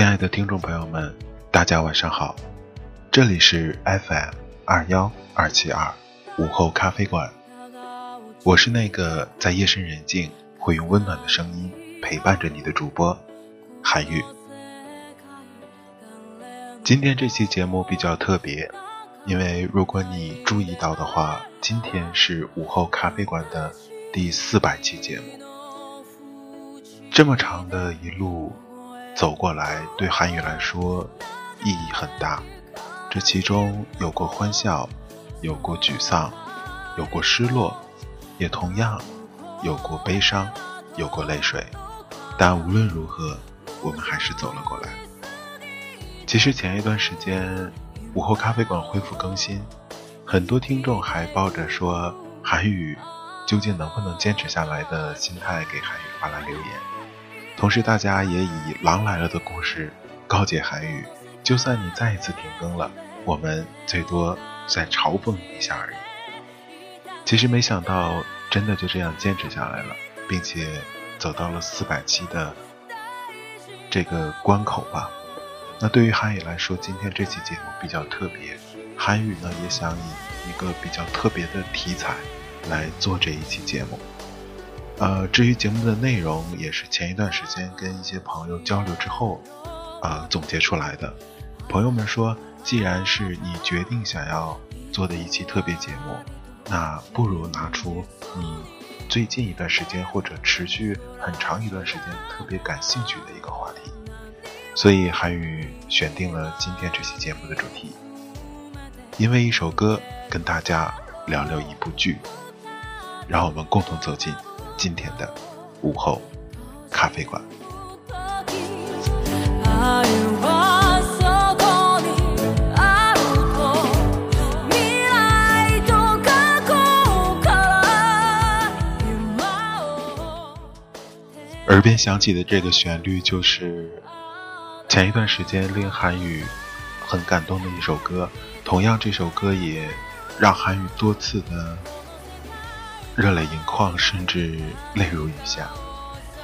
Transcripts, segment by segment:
亲爱的听众朋友们，大家晚上好，这里是 FM 二幺二七二午后咖啡馆，我是那个在夜深人静会用温暖的声音陪伴着你的主播韩愈。今天这期节目比较特别，因为如果你注意到的话，今天是午后咖啡馆的第四百期节目，这么长的一路。走过来，对韩语来说意义很大。这其中有过欢笑，有过沮丧，有过失落，也同样有过悲伤，有过泪水。但无论如何，我们还是走了过来。其实前一段时间，午后咖啡馆恢复更新，很多听众还抱着说韩语究竟能不能坚持下来的心态给韩语发来留言。同时，大家也以《狼来了》的故事告诫韩语：就算你再一次停更了，我们最多再嘲讽你一下而已。其实没想到，真的就这样坚持下来了，并且走到了四百期的这个关口吧。那对于韩语来说，今天这期节目比较特别，韩语呢也想以一个比较特别的题材来做这一期节目。呃，至于节目的内容，也是前一段时间跟一些朋友交流之后，啊总结出来的。朋友们说，既然是你决定想要做的一期特别节目，那不如拿出你最近一段时间或者持续很长一段时间特别感兴趣的一个话题。所以韩宇选定了今天这期节目的主题，因为一首歌跟大家聊聊一部剧，让我们共同走进。今天的午后咖啡馆。耳边响起的这个旋律，就是前一段时间令韩语很感动的一首歌。同样，这首歌也让韩语多次的。热泪盈眶，甚至泪如雨下。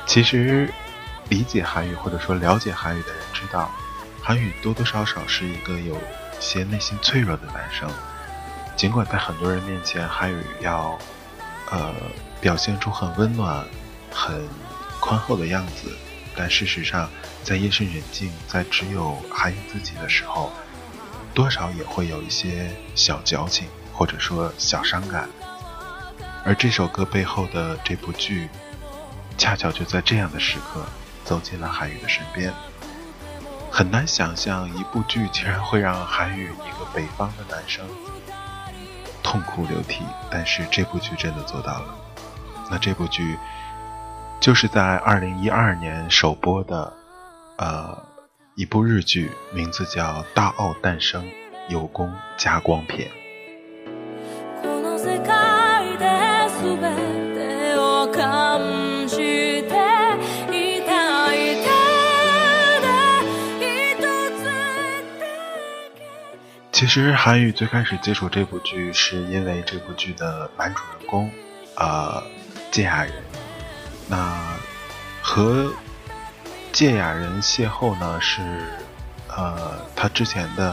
其实，理解韩语或者说了解韩语的人知道，韩语多多少少是一个有些内心脆弱的男生。尽管在很多人面前，韩语要呃表现出很温暖、很宽厚的样子，但事实上，在夜深人静、在只有韩语自己的时候，多少也会有一些小矫情，或者说小伤感。而这首歌背后的这部剧，恰巧就在这样的时刻走进了韩宇的身边。很难想象一部剧竟然会让韩宇一个北方的男生痛哭流涕，但是这部剧真的做到了。那这部剧就是在二零一二年首播的，呃，一部日剧，名字叫《大奥诞生有功加光片》。其实韩宇最开始接触这部剧，是因为这部剧的男主人公，呃，芥雅人。那和芥雅人邂逅呢，是呃他之前的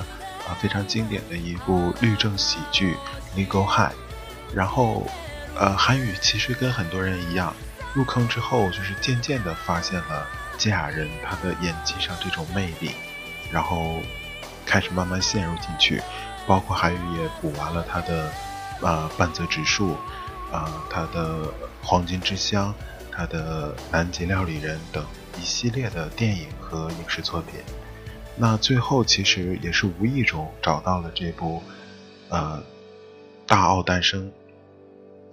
啊非常经典的一部律政喜剧《Legal High》。然后，呃，韩语其实跟很多人一样，入坑之后就是渐渐的发现了金雅人他的演技上这种魅力，然后开始慢慢陷入进去。包括韩语也补完了他的呃半泽直树，啊他的黄金之乡，他的南极料理人等一系列的电影和影视作品。那最后其实也是无意中找到了这部呃大奥诞生。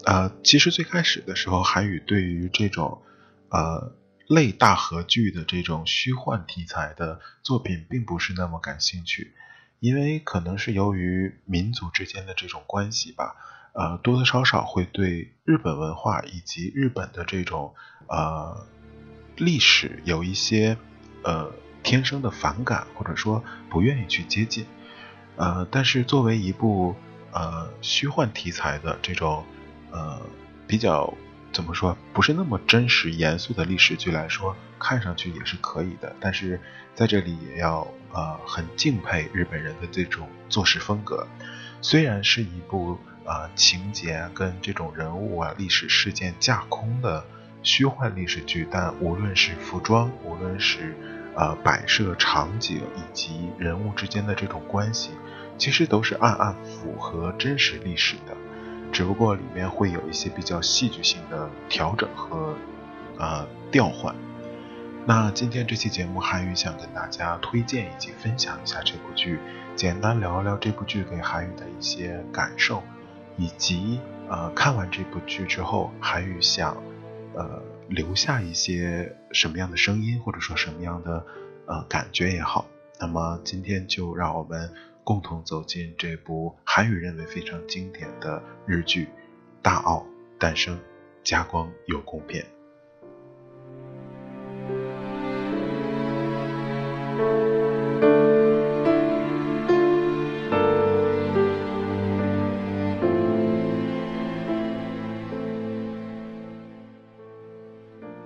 呃，其实最开始的时候，韩语对于这种呃类大合剧的这种虚幻题材的作品，并不是那么感兴趣，因为可能是由于民族之间的这种关系吧，呃，多多少少会对日本文化以及日本的这种呃历史有一些呃天生的反感，或者说不愿意去接近。呃，但是作为一部呃虚幻题材的这种。呃，比较怎么说，不是那么真实严肃的历史剧来说，看上去也是可以的。但是在这里也要呃很敬佩日本人的这种做事风格。虽然是一部呃情节跟这种人物啊历史事件架空的虚幻历史剧，但无论是服装，无论是呃摆设场景以及人物之间的这种关系，其实都是暗暗符合真实历史的。只不过里面会有一些比较戏剧性的调整和呃调换。那今天这期节目，韩宇想跟大家推荐以及分享一下这部剧，简单聊一聊这部剧给韩宇的一些感受，以及呃看完这部剧之后，韩宇想呃留下一些什么样的声音，或者说什么样的呃感觉也好。那么今天就让我们。共同走进这部韩语认为非常经典的日剧《大奥诞生》，加光有功篇。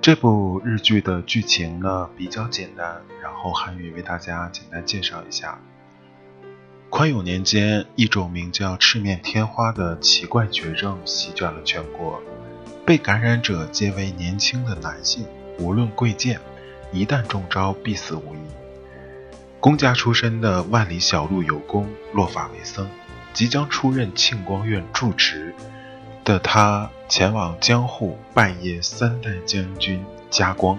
这部日剧的剧情呢比较简单，然后韩语为大家简单介绍一下。宽永年间，一种名叫赤面天花的奇怪绝症席卷了全国，被感染者皆为年轻的男性，无论贵贱，一旦中招必死无疑。公家出身的万里小路有功落发为僧，即将出任庆光院住持的他，前往江户拜谒三代将军家光，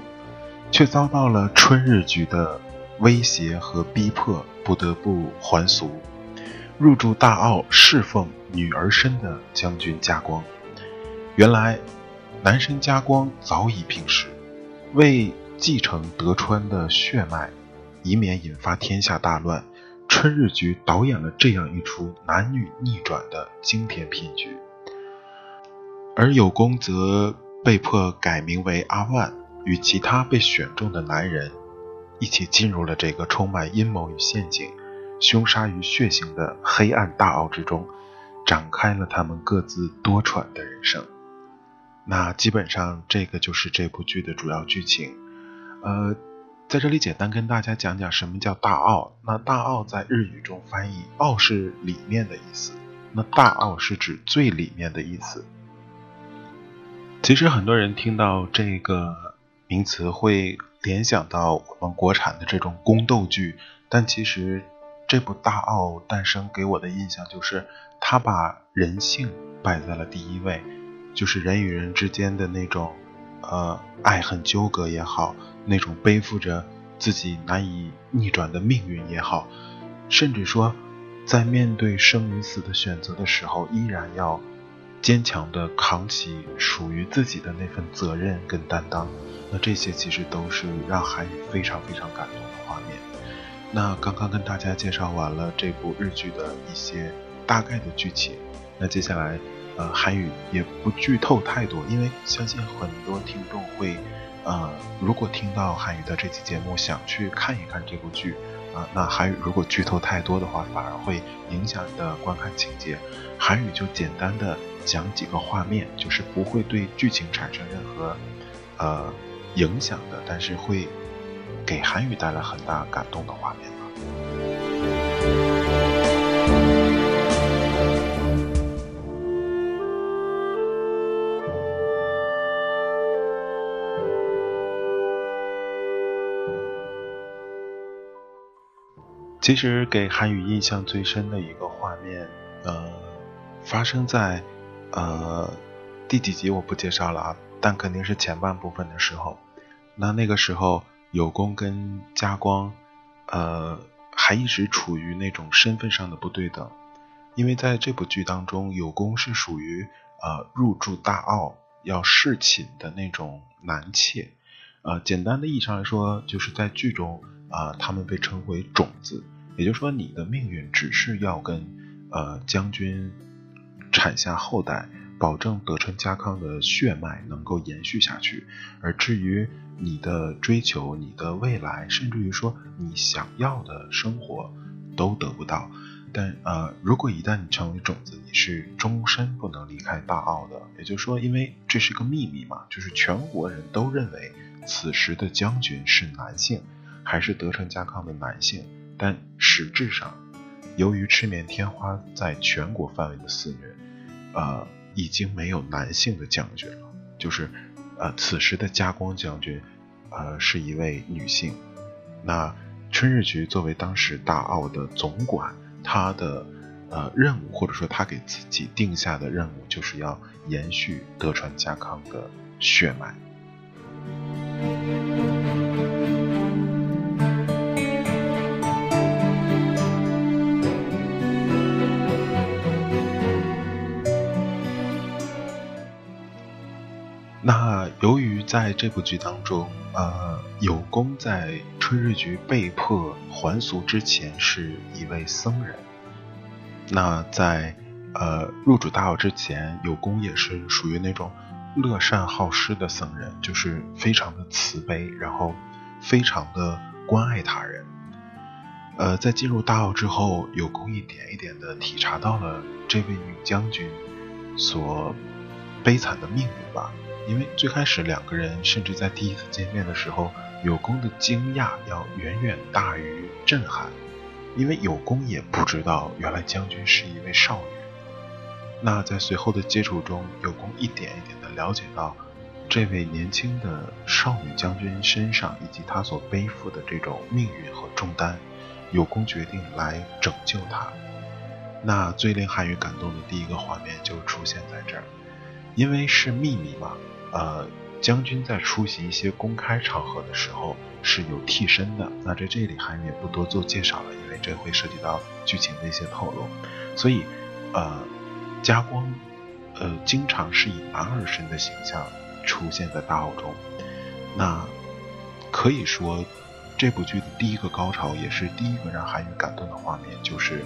却遭到了春日局的威胁和逼迫。不得不还俗，入住大奥侍奉女儿身的将军家光。原来，男神家光早已病逝，为继承德川的血脉，以免引发天下大乱，春日局导演了这样一出男女逆转的惊天骗局。而有功则被迫改名为阿万，与其他被选中的男人。一起进入了这个充满阴谋与陷阱、凶杀与血腥的黑暗大奥之中，展开了他们各自多舛的人生。那基本上这个就是这部剧的主要剧情。呃，在这里简单跟大家讲讲什么叫大奥。那大奥在日语中翻译“奥”是里面的意思，那大奥是指最里面的意思。其实很多人听到这个名词会。联想到我们国产的这种宫斗剧，但其实这部《大奥诞生》给我的印象就是，他把人性摆在了第一位，就是人与人之间的那种，呃，爱恨纠葛也好，那种背负着自己难以逆转的命运也好，甚至说，在面对生与死的选择的时候，依然要坚强的扛起属于自己的那份责任跟担当。那这些其实都是让韩语非常非常感动的画面。那刚刚跟大家介绍完了这部日剧的一些大概的剧情，那接下来，呃，韩语也不剧透太多，因为相信很多听众会，呃，如果听到韩语的这期节目想去看一看这部剧，啊，那韩语如果剧透太多的话，反而会影响你的观看情节。韩语就简单的讲几个画面，就是不会对剧情产生任何呃影响的，但是会给韩语带来很大感动的画面。其实给韩语印象最深的一个画面，呃，发生在。呃第几集我不介绍了啊，但肯定是前半部分的时候。那那个时候，有功跟加光，呃，还一直处于那种身份上的不对等，因为在这部剧当中，有功是属于呃入住大奥要侍寝的那种男妾，呃，简单的意义上来说，就是在剧中啊，他们被称为种子。也就是说，你的命运只是要跟呃将军产下后代，保证德川家康的血脉能够延续下去。而至于你的追求、你的未来，甚至于说你想要的生活，都得不到。但呃，如果一旦你成为种子，你是终身不能离开大奥的。也就是说，因为这是个秘密嘛，就是全国人都认为此时的将军是男性，还是德川家康的男性。但实质上，由于赤面天花在全国范围的肆虐，呃，已经没有男性的将军了。就是，呃，此时的加光将军，呃，是一位女性。那春日局作为当时大奥的总管，他的呃任务或者说他给自己定下的任务，就是要延续德川家康的血脉。由于在这部剧当中，呃，有功在春日局被迫还俗之前是一位僧人。那在呃入主大奥之前，有功也是属于那种乐善好施的僧人，就是非常的慈悲，然后非常的关爱他人。呃，在进入大奥之后，有功一点一点的体察到了这位女将军所悲惨的命运吧。因为最开始两个人，甚至在第一次见面的时候，有功的惊讶要远远大于震撼，因为有功也不知道原来将军是一位少女。那在随后的接触中，有功一点一点的了解到这位年轻的少女将军身上以及她所背负的这种命运和重担，有功决定来拯救她。那最令韩宇感动的第一个画面就出现在这儿，因为是秘密嘛。呃，将军在出席一些公开场合的时候是有替身的。那在这里韩也不多做介绍了，因为这会涉及到剧情的一些透露。所以，呃，加光，呃，经常是以男儿身的形象出现在大奥中。那可以说，这部剧的第一个高潮，也是第一个让韩宇感动的画面，就是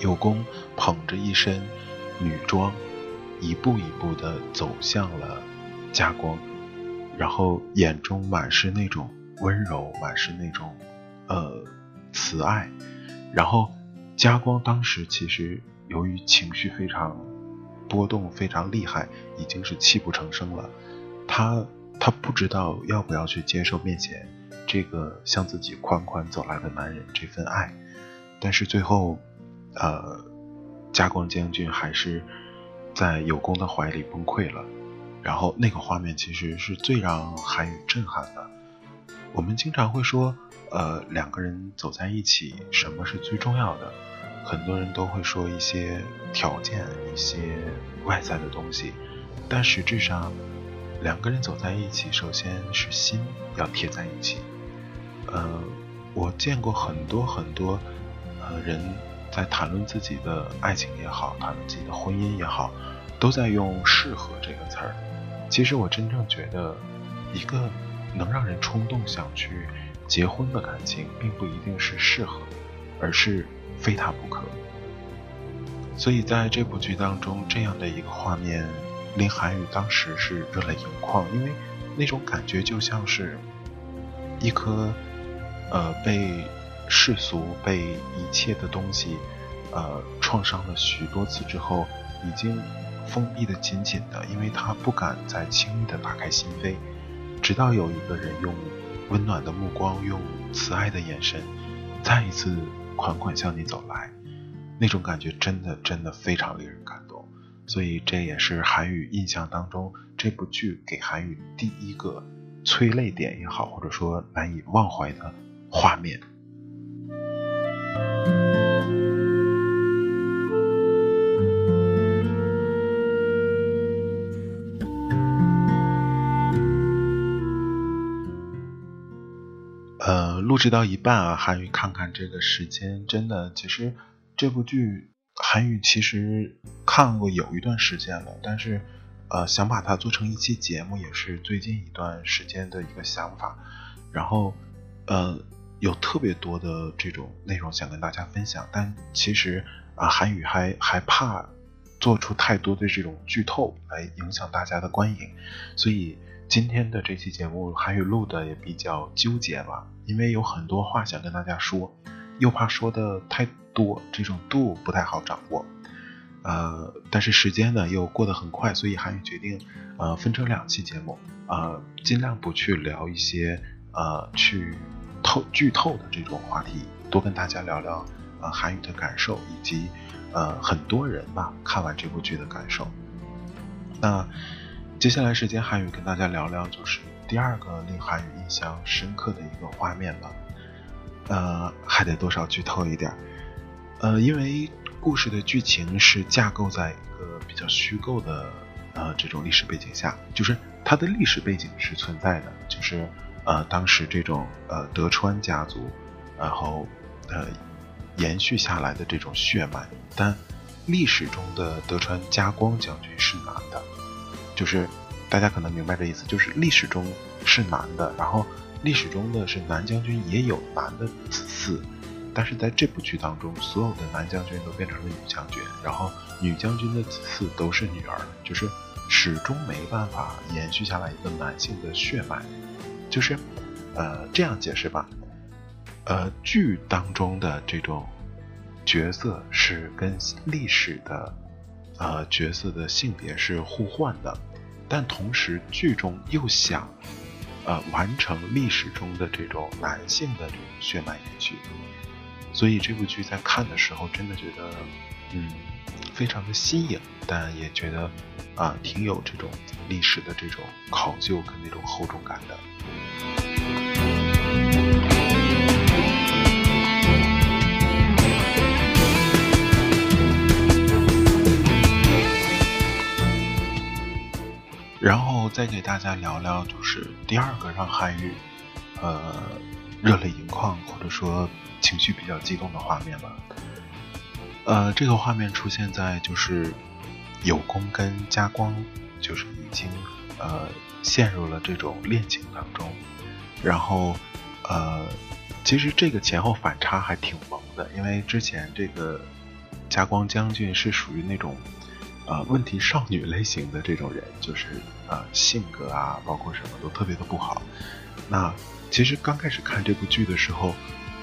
有功捧着一身女装。一步一步的走向了加光，然后眼中满是那种温柔，满是那种呃慈爱。然后加光当时其实由于情绪非常波动，非常厉害，已经是泣不成声了。他他不知道要不要去接受面前这个向自己款款走来的男人这份爱，但是最后，呃，加光将军还是。在有功的怀里崩溃了，然后那个画面其实是最让韩宇震撼的。我们经常会说，呃，两个人走在一起，什么是最重要的？很多人都会说一些条件、一些外在的东西，但实质上，两个人走在一起，首先是心要贴在一起。呃，我见过很多很多呃人。在谈论自己的爱情也好，谈论自己的婚姻也好，都在用“适合”这个词儿。其实我真正觉得，一个能让人冲动想去结婚的感情，并不一定是适合，而是非他不可。所以在这部剧当中，这样的一个画面，令韩宇当时是热泪盈眶，因为那种感觉就像是一颗呃被。世俗被一切的东西，呃，创伤了许多次之后，已经封闭的紧紧的，因为他不敢再轻易的打开心扉，直到有一个人用温暖的目光，用慈爱的眼神，再一次款款向你走来，那种感觉真的真的非常令人感动，所以这也是韩语印象当中这部剧给韩语第一个催泪点也好，或者说难以忘怀的画面。呃，录制到一半啊，韩语看看这个时间，真的，其实这部剧韩语其实看过有一段时间了，但是呃，想把它做成一期节目，也是最近一段时间的一个想法。然后呃，有特别多的这种内容想跟大家分享，但其实啊，韩语还还怕做出太多的这种剧透来影响大家的观影，所以。今天的这期节目韩语录的也比较纠结吧，因为有很多话想跟大家说，又怕说的太多，这种度不太好掌握。呃，但是时间呢又过得很快，所以韩语决定呃分成两期节目，呃尽量不去聊一些呃去透剧透的这种话题，多跟大家聊聊呃韩语的感受以及呃很多人吧看完这部剧的感受。那。接下来时间，韩语跟大家聊聊，就是第二个令韩语印象深刻的一个画面吧。呃，还得多少剧透一点。呃，因为故事的剧情是架构在一个比较虚构的呃这种历史背景下，就是它的历史背景是存在的，就是呃当时这种呃德川家族，然后呃延续下来的这种血脉，但历史中的德川家光将军是男的。就是大家可能明白这意思，就是历史中是男的，然后历史中的是男将军也有男的子嗣，但是在这部剧当中，所有的男将军都变成了女将军，然后女将军的子嗣都是女儿，就是始终没办法延续下来一个男性的血脉，就是呃这样解释吧，呃剧当中的这种角色是跟历史的。呃，角色的性别是互换的，但同时剧中又想，呃，完成历史中的这种男性的这种血脉延续，所以这部剧在看的时候，真的觉得，嗯，非常的新颖，但也觉得啊，挺有这种历史的这种考究跟那种厚重感的。然后再给大家聊聊，就是第二个让韩愈呃热泪盈眶或者说情绪比较激动的画面吧。呃，这个画面出现在就是有功跟加光就是已经呃陷入了这种恋情当中，然后呃其实这个前后反差还挺萌的，因为之前这个加光将军是属于那种。呃，问题少女类型的这种人，就是呃性格啊，包括什么都特别的不好。那其实刚开始看这部剧的时候，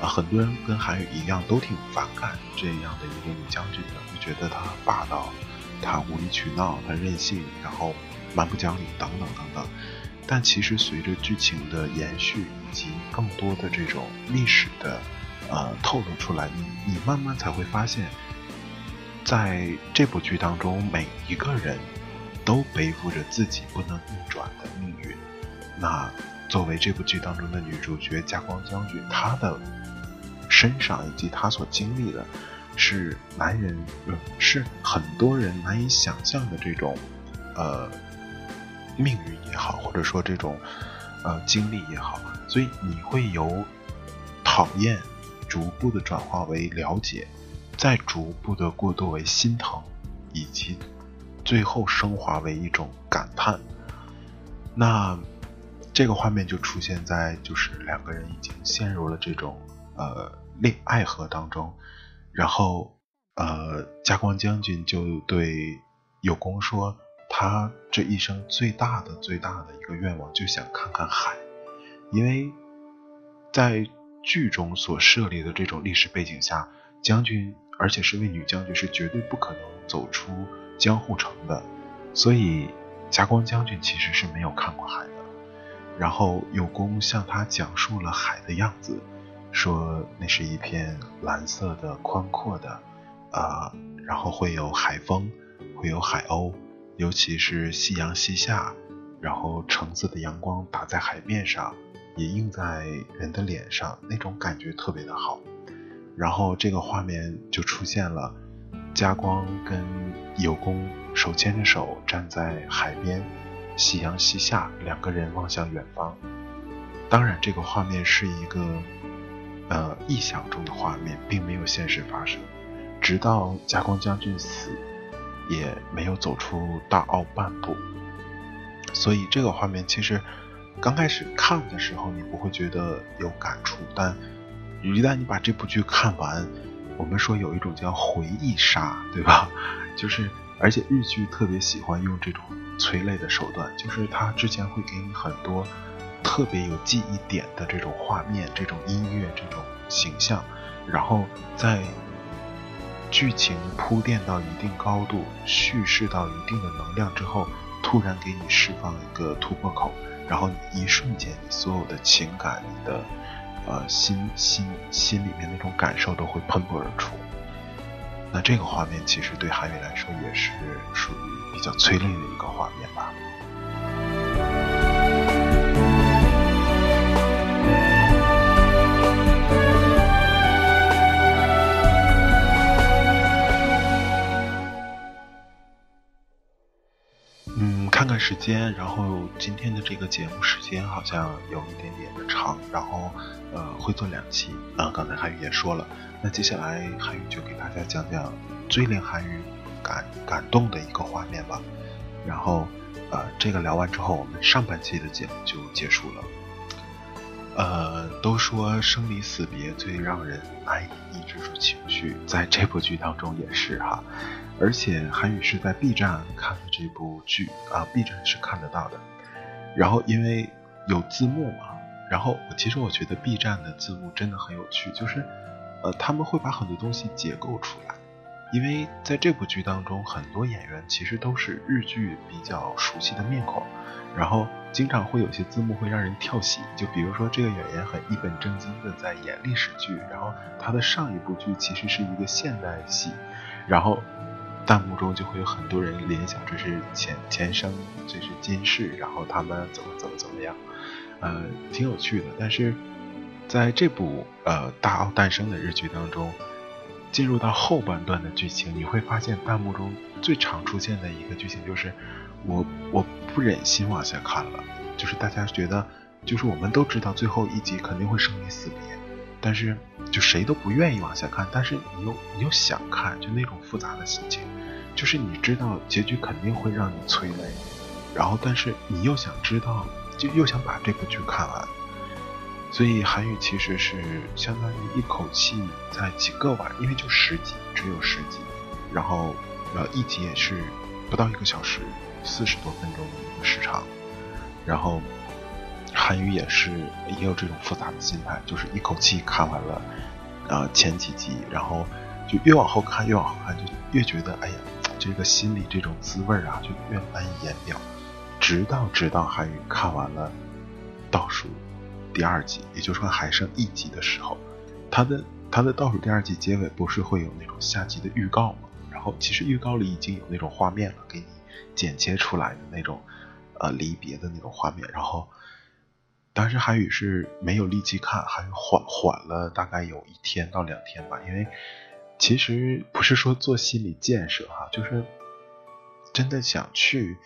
啊，很多人跟韩语一样，都挺反感这样的一个女将军的，就觉得她霸道，她无理取闹，她任性，然后蛮不讲理等等等等。但其实随着剧情的延续以及更多的这种历史的呃透露出来，你你慢慢才会发现。在这部剧当中，每一个人都背负着自己不能逆转的命运。那作为这部剧当中的女主角加光将军，她的身上以及她所经历的，是男人是很多人难以想象的这种呃命运也好，或者说这种呃经历也好，所以你会由讨厌逐步的转化为了解。再逐步的过渡为心疼，以及最后升华为一种感叹。那这个画面就出现在就是两个人已经陷入了这种呃恋爱河当中，然后呃加光将军就对有功说，他这一生最大的最大的一个愿望就想看看海，因为在剧中所设立的这种历史背景下，将军。而且是位女将军，是绝对不可能走出江户城的，所以霞光将军其实是没有看过海的。然后有功向他讲述了海的样子，说那是一片蓝色的、宽阔的，啊，然后会有海风，会有海鸥，尤其是夕阳西下，然后橙色的阳光打在海面上，也映在人的脸上，那种感觉特别的好。然后这个画面就出现了家光跟有功手牵着手站在海边，夕阳西下，两个人望向远方。当然，这个画面是一个呃臆想中的画面，并没有现实发生。直到家光将军死，也没有走出大澳半步。所以这个画面其实刚开始看的时候，你不会觉得有感触，但一旦你把这部剧看完，我们说有一种叫回忆杀，对吧？就是而且日剧特别喜欢用这种催泪的手段，就是他之前会给你很多特别有记忆点的这种画面、这种音乐、这种形象，然后在剧情铺垫到一定高度、叙事到一定的能量之后。突然给你释放一个突破口，然后一瞬间，你所有的情感、你的呃心心心里面那种感受都会喷薄而出。那这个画面其实对韩宇来说也是属于比较催泪的一个画面吧。时间，然后今天的这个节目时间好像有一点点的长，然后呃会做两期啊。刚才韩宇也说了，那接下来韩宇就给大家讲讲最令韩宇感感动的一个画面吧。然后呃这个聊完之后，我们上半期的节目就结束了。呃，都说生离死别最让人难以抑制住情绪，在这部剧当中也是哈。而且韩宇是在 B 站看的这部剧啊，B 站是看得到的。然后因为有字幕嘛，然后其实我觉得 B 站的字幕真的很有趣，就是呃他们会把很多东西解构出来。因为在这部剧当中，很多演员其实都是日剧比较熟悉的面孔，然后经常会有些字幕会让人跳戏。就比如说这个演员很一本正经的在演历史剧，然后他的上一部剧其实是一个现代戏，然后。弹幕中就会有很多人联想，这是前前生，这是今世，然后他们怎么怎么怎么样，呃，挺有趣的。但是在这部呃大奥诞生的日剧当中，进入到后半段的剧情，你会发现弹幕中最常出现的一个剧情就是我我不忍心往下看了，就是大家觉得，就是我们都知道最后一集肯定会生离死别，但是就谁都不愿意往下看，但是你又你又想看，就那种复杂的心情。就是你知道结局肯定会让你催泪，然后但是你又想知道，就又想把这部剧看完，所以韩语其实是相当于一口气在几个晚，因为就十集，只有十集，然后呃一集也是不到一个小时，四十多分钟的一个时长，然后韩语也是也有这种复杂的心态，就是一口气看完了呃前几集，然后就越往后看越往后看，就越觉得哎呀。这个心里这种滋味啊，就越难以言表。直到直到韩宇看完了倒数第二集，也就是说还剩一集的时候，他的他的倒数第二集结尾不是会有那种下集的预告吗？然后其实预告里已经有那种画面了，给你剪切出来的那种呃离别的那种画面。然后当时韩宇是没有立即看，还缓缓了大概有一天到两天吧，因为。其实不是说做心理建设哈，就是真的想去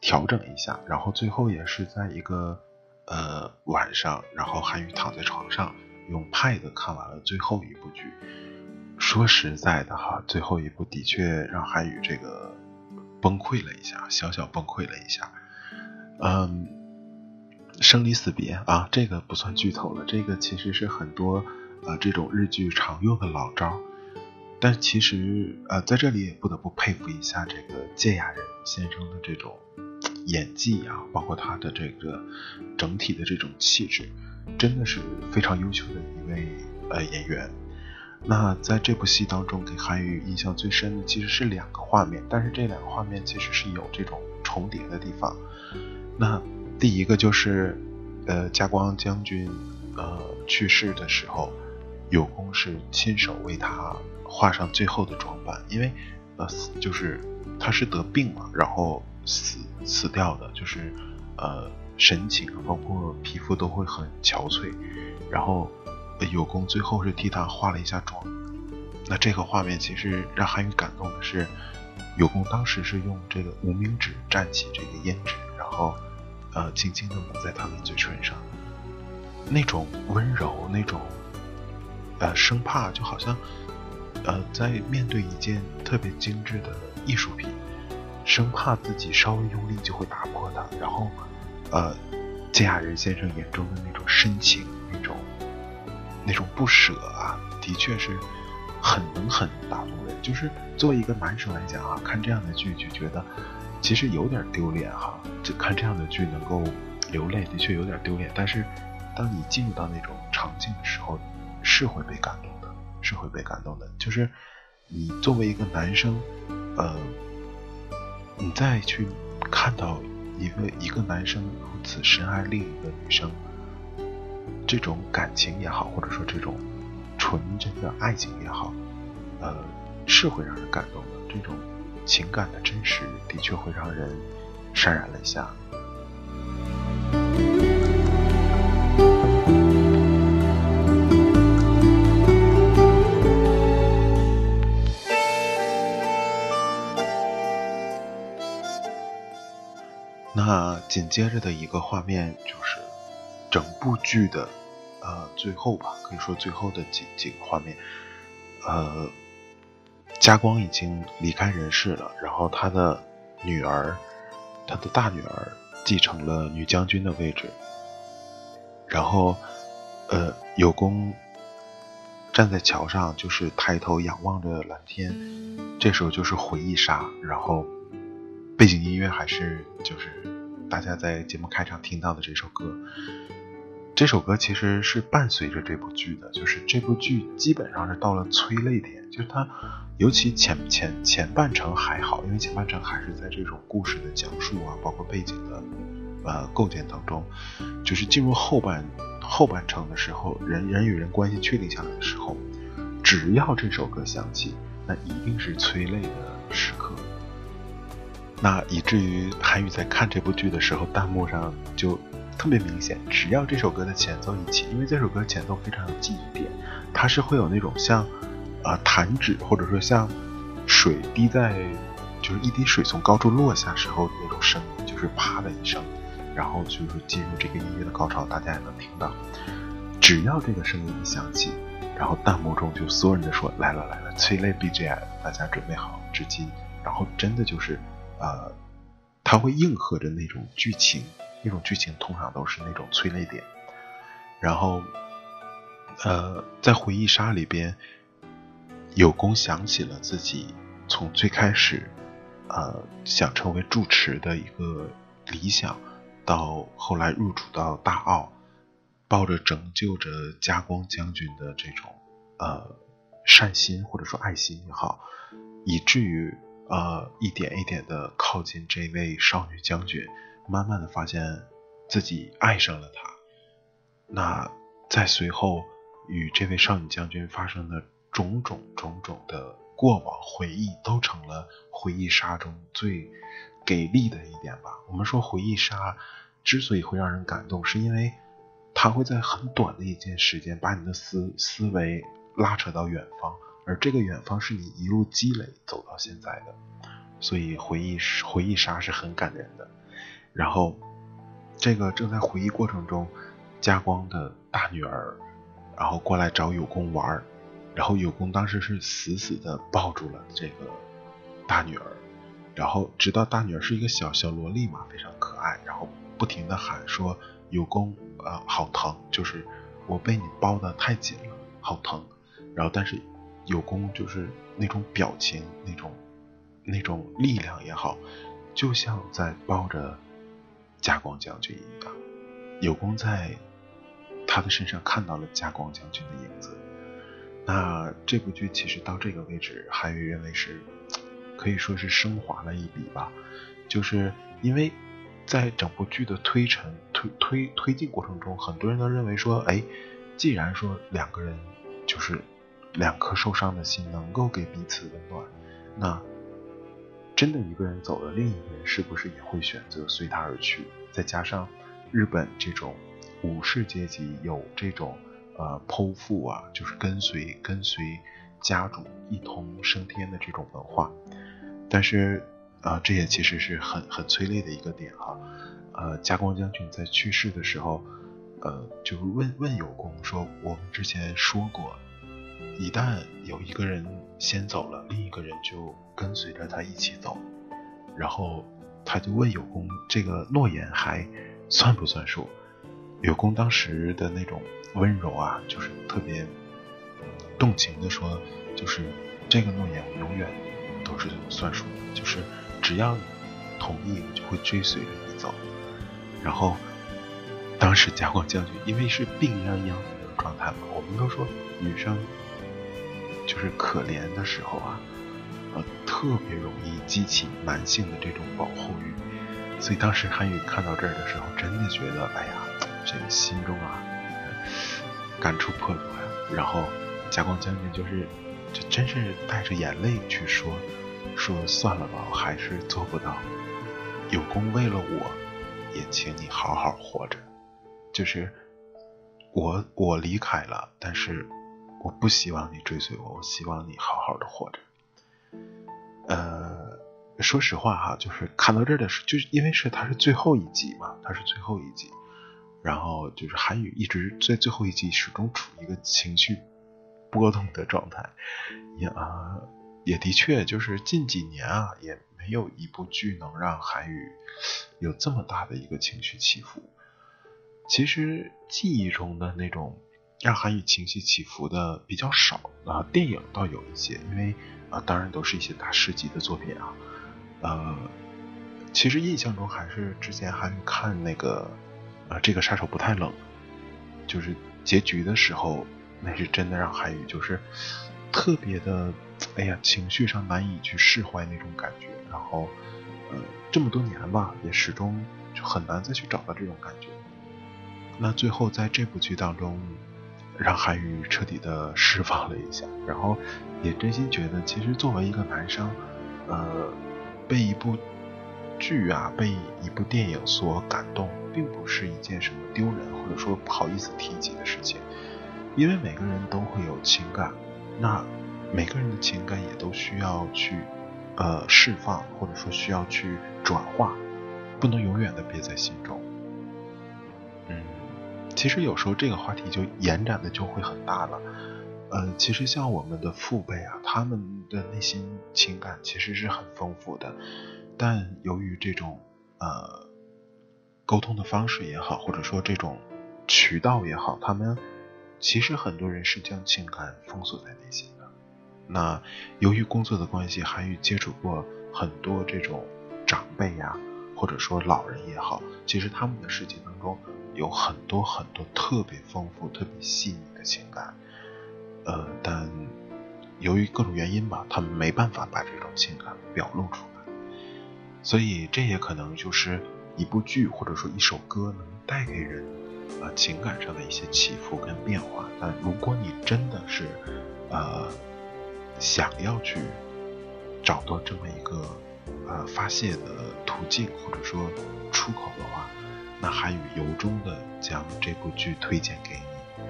调整一下，然后最后也是在一个呃晚上，然后韩宇躺在床上用 Pad 看完了最后一部剧。说实在的哈，最后一部的确让韩宇这个崩溃了一下，小小崩溃了一下。嗯，生离死别啊，这个不算剧透了，这个其实是很多呃这种日剧常用的老招。但其实，呃，在这里也不得不佩服一下这个芥雅人先生的这种演技啊，包括他的这个整体的这种气质，真的是非常优秀的一位呃演员。那在这部戏当中，给韩语印象最深的其实是两个画面，但是这两个画面其实是有这种重叠的地方。那第一个就是，呃，加光将军呃去世的时候，有功是亲手为他。画上最后的装扮，因为，呃，就是他是得病了，然后死死掉的，就是呃，神情包括皮肤都会很憔悴，然后有功最后是替他化了一下妆。那这个画面其实让韩宇感动的是，有功当时是用这个无名指蘸起这个胭脂，然后呃轻轻的抹在他的嘴唇上，那种温柔，那种呃生怕就好像呃在面对一件特别精致的艺术品，生怕自己稍微用力就会打破它，然后呃金雅人先生眼中的那种深情，那种那种不舍啊，的确是。很能很打动人，就是作为一个男生来讲啊，看这样的剧就觉得其实有点丢脸哈。就看这样的剧能够流泪，的确有点丢脸。但是当你进入到那种场景的时候，是会被感动的，是会被感动的。就是你作为一个男生，呃，你再去看到一个一个男生如此深爱另一个女生，这种感情也好，或者说这种。纯真的爱情也好，呃，是会让人感动的。这种情感的真实，的确会让人潸然泪下。那紧接着的一个画面，就是整部剧的。呃，最后吧，可以说最后的几几个画面，呃，嘉光已经离开人世了，然后他的女儿，他的大女儿继承了女将军的位置，然后，呃，有功站在桥上，就是抬头仰望着蓝天，这时候就是回忆杀，然后背景音乐还是就是大家在节目开场听到的这首歌。这首歌其实是伴随着这部剧的，就是这部剧基本上是到了催泪点，就是它尤其前前前半程还好，因为前半程还是在这种故事的讲述啊，包括背景的呃构建当中，就是进入后半后半程的时候，人人与人关系确定下来的时候，只要这首歌响起，那一定是催泪的时刻。那以至于韩宇在看这部剧的时候，弹幕上就。特别明显，只要这首歌的前奏一起，因为这首歌前奏非常有记忆点，它是会有那种像，呃弹指或者说像水滴在，就是一滴水从高处落下时候那种声音，就是啪的一声，然后就是进入这个音乐的高潮，大家也能听到。只要这个声音一响起，然后弹幕中就所有人都说来了来了，催泪 BGM，大家准备好纸巾，然后真的就是，呃，它会应和着那种剧情。那种剧情通常都是那种催泪点，然后，呃，在回忆杀里边，有功想起了自己从最开始，呃，想成为住持的一个理想，到后来入主到大奥，抱着拯救着加光将军的这种呃善心或者说爱心也好，以至于呃一点一点的靠近这位少女将军。慢慢的发现自己爱上了他，那在随后与这位少女将军发生的种种种种的过往回忆，都成了回忆杀中最给力的一点吧。我们说回忆杀之所以会让人感动，是因为它会在很短的一件时间把你的思思维拉扯到远方，而这个远方是你一路积累走到现在的，所以回忆回忆杀是很感人的。然后，这个正在回忆过程中，加光的大女儿，然后过来找有功玩儿，然后有功当时是死死的抱住了这个大女儿，然后直到大女儿是一个小小萝莉嘛，非常可爱，然后不停的喊说有功啊好疼，就是我被你抱的太紧了，好疼，然后但是有功就是那种表情，那种那种力量也好，就像在抱着。加光将军一样，有功在他的身上看到了加光将军的影子。那这部剧其实到这个位置，韩宇认为是可以说是升华了一笔吧。就是因为在整部剧的推陈推推推进过程中，很多人都认为说，哎，既然说两个人就是两颗受伤的心能够给彼此温暖，那。真的一个人走了，另一个人是不是也会选择随他而去？再加上日本这种武士阶级有这种呃剖腹啊，就是跟随跟随家主一同升天的这种文化。但是啊，这也其实是很很催泪的一个点哈。呃，加光将军在去世的时候，呃，就是问问有功说：“我们之前说过，一旦有一个人先走了，另一个人就跟随着他一起走。”然后他就问有功：“这个诺言还算不算数？”有功当时的那种温柔啊，就是特别动情的说：“就是这个诺言，我永远都是算数的，就是只要你同意，我就会追随着你走。”然后，当时嘉广将军因为是病殃殃的状态嘛，我们都说女生就是可怜的时候啊，呃，特别容易激起男性的这种保护欲。所以当时韩宇看到这儿的时候，真的觉得，哎呀，这个心中啊，感触颇多呀。然后嘉广将军就是，就真是带着眼泪去说，说算了吧，我还是做不到。有功为了我。也请你好好活着，就是我我离开了，但是我不希望你追随我，我希望你好好的活着。呃，说实话哈，就是看到这儿的时候，就是因为是它是最后一集嘛，它是最后一集，然后就是韩宇一直在最后一集始终处于一个情绪波动的状态，也啊也的确就是近几年啊也。没有一部剧能让韩宇有这么大的一个情绪起伏。其实记忆中的那种让韩宇情绪起伏的比较少啊，电影倒有一些，因为啊，当然都是一些大师级的作品啊。呃，其实印象中还是之前韩宇看那个啊，这个杀手不太冷，就是结局的时候，那是真的让韩宇就是特别的，哎呀，情绪上难以去释怀那种感觉。然后，呃，这么多年吧，也始终就很难再去找到这种感觉。那最后在这部剧当中，让韩宇彻底的释放了一下，然后也真心觉得，其实作为一个男生，呃，被一部剧啊，被一部电影所感动，并不是一件什么丢人或者说不好意思提及的事情，因为每个人都会有情感，那每个人的情感也都需要去。呃，释放或者说需要去转化，不能永远的憋在心中。其实有时候这个话题就延展的就会很大了。呃，其实像我们的父辈啊，他们的内心情感其实是很丰富的，但由于这种呃沟通的方式也好，或者说这种渠道也好，他们其实很多人是将情感封锁在内心的。那由于工作的关系，还与接触过很多这种长辈呀，或者说老人也好，其实他们的世界当中有很多很多特别丰富、特别细腻的情感，呃，但由于各种原因吧，他们没办法把这种情感表露出来，所以这也可能就是一部剧或者说一首歌能带给人呃情感上的一些起伏跟变化。但如果你真的是呃。想要去找到这么一个呃发泄的途径或者说出口的话，那韩宇由衷的将这部剧推荐给你，《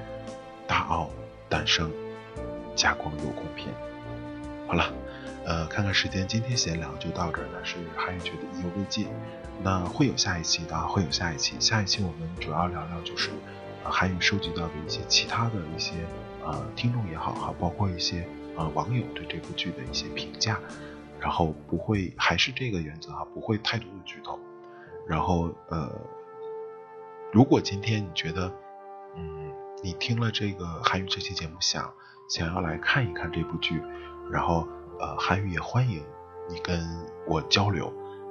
大奥诞生》加光有功篇。好了，呃，看看时间，今天闲聊就到这儿了，是韩宇觉得意犹未尽。那会有下一期的，会有下一期。下一期我们主要聊聊就是韩宇收集到的一些其他的一些呃听众也好哈，包括一些。呃，网友对这部剧的一些评价，然后不会还是这个原则哈，不会太多的剧透。然后呃，如果今天你觉得，嗯，你听了这个韩语这期节目，想想要来看一看这部剧，然后呃，韩语也欢迎你跟我交流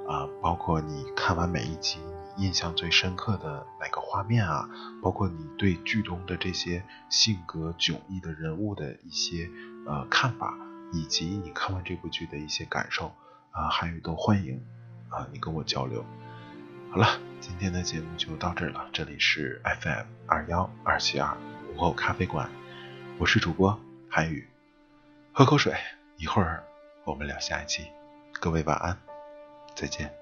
啊，包括你看完每一集。印象最深刻的哪个画面啊？包括你对剧中的这些性格迥异的人物的一些呃看法，以及你看完这部剧的一些感受啊，韩语都欢迎啊，你跟我交流。好了，今天的节目就到这儿了，这里是 FM 二幺二七二午后咖啡馆，我是主播韩宇，喝口水，一会儿我们聊下一期，各位晚安，再见。